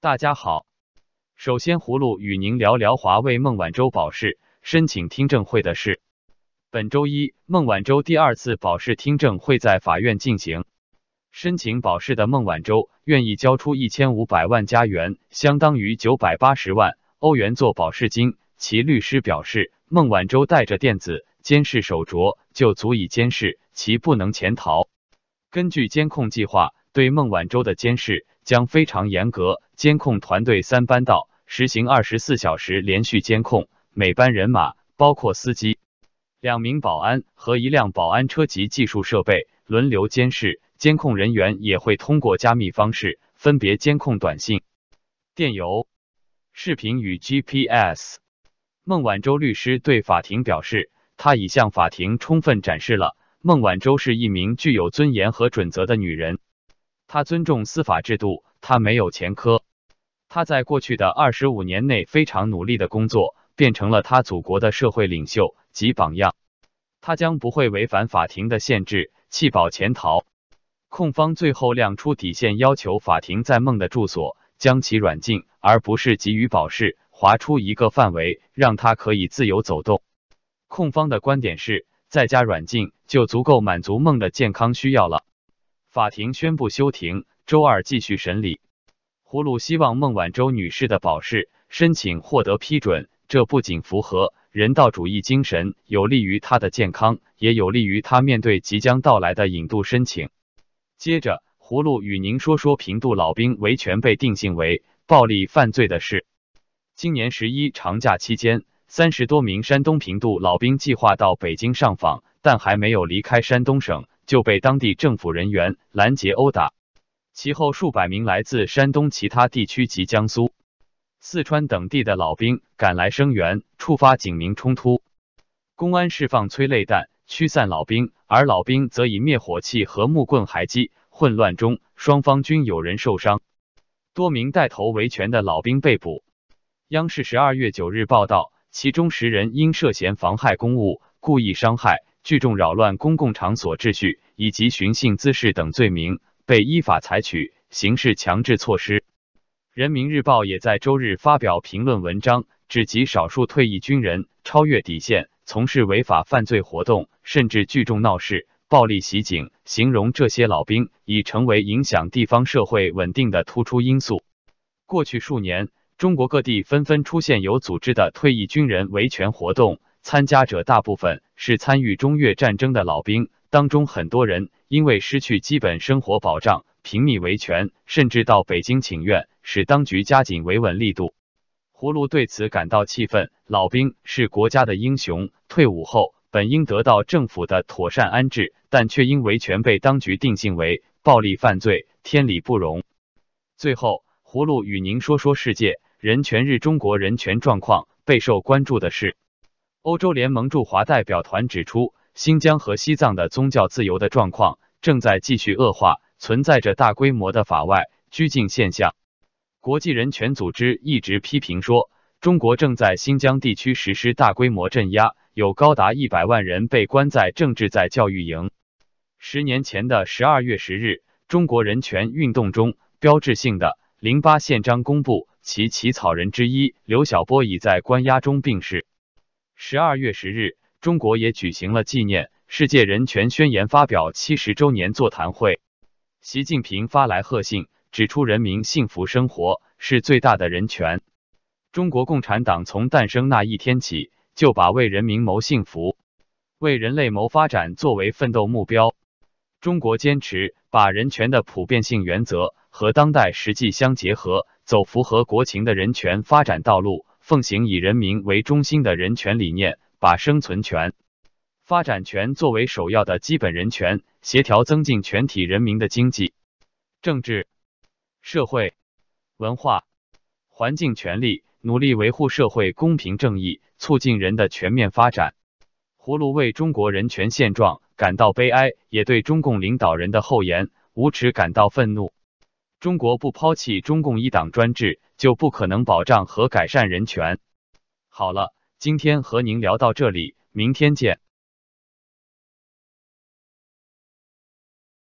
大家好，首先葫芦与您聊聊华为孟晚舟保释申请听证会的事。本周一，孟晚舟第二次保释听证会在法院进行。申请保释的孟晚舟愿意交出一千五百万加元，相当于九百八十万欧元做保释金。其律师表示，孟晚舟带着电子监视手镯就足以监视其，不能潜逃。根据监控计划，对孟晚舟的监视将非常严格。监控团队三班倒，实行二十四小时连续监控，每班人马包括司机。两名保安和一辆保安车及技术设备轮流监视，监控人员也会通过加密方式分别监控短信、电邮、视频与 GPS。孟晚舟律师对法庭表示，他已向法庭充分展示了孟晚舟是一名具有尊严和准则的女人，她尊重司法制度，她没有前科，她在过去的二十五年内非常努力的工作。变成了她祖国的社会领袖及榜样，她将不会违反法庭的限制，弃保潜逃。控方最后亮出底线，要求法庭在孟的住所将其软禁，而不是给予保释，划出一个范围，让他可以自由走动。控方的观点是，在家软禁就足够满足孟的健康需要了。法庭宣布休庭，周二继续审理。葫芦希望孟晚舟女士的保释申请获得批准。这不仅符合人道主义精神，有利于他的健康，也有利于他面对即将到来的引渡申请。接着，葫芦与您说说平度老兵维权被定性为暴力犯罪的事。今年十一长假期间，三十多名山东平度老兵计划到北京上访，但还没有离开山东省，就被当地政府人员拦截殴打。其后，数百名来自山东其他地区及江苏。四川等地的老兵赶来声援，触发警民冲突。公安释放催泪弹驱散老兵，而老兵则以灭火器和木棍还击。混乱中，双方均有人受伤，多名带头维权的老兵被捕。央视十二月九日报道，其中十人因涉嫌妨害公务、故意伤害、聚众扰乱公共场所秩序以及寻衅滋事等罪名，被依法采取刑事强制措施。人民日报也在周日发表评论文章，指极少数退役军人超越底线，从事违法犯罪活动，甚至聚众闹事、暴力袭警，形容这些老兵已成为影响地方社会稳定的突出因素。过去数年，中国各地纷纷出现有组织的退役军人维权活动，参加者大部分是参与中越战争的老兵，当中很多人因为失去基本生活保障。平密维权，甚至到北京请愿，使当局加紧维稳力度。葫芦对此感到气愤。老兵是国家的英雄，退伍后本应得到政府的妥善安置，但却因维权被当局定性为暴力犯罪，天理不容。最后，葫芦与您说说世界人权日中国人权状况备受关注的是，欧洲联盟驻华代表团指出，新疆和西藏的宗教自由的状况正在继续恶化。存在着大规模的法外拘禁现象。国际人权组织一直批评说，中国正在新疆地区实施大规模镇压，有高达一百万人被关在政治在教育营。十年前的十二月十日，中国人权运动中标志性的零八宪章公布，其起草人之一刘晓波已在关押中病逝。十二月十日，中国也举行了纪念世界人权宣言发表七十周年座谈会。习近平发来贺信，指出人民幸福生活是最大的人权。中国共产党从诞生那一天起，就把为人民谋幸福、为人类谋发展作为奋斗目标。中国坚持把人权的普遍性原则和当代实际相结合，走符合国情的人权发展道路，奉行以人民为中心的人权理念，把生存权。发展权作为首要的基本人权，协调增进全体人民的经济、政治、社会、文化、环境权利，努力维护社会公平正义，促进人的全面发展。葫芦为中国人权现状感到悲哀，也对中共领导人的厚颜无耻感到愤怒。中国不抛弃中共一党专制，就不可能保障和改善人权。好了，今天和您聊到这里，明天见。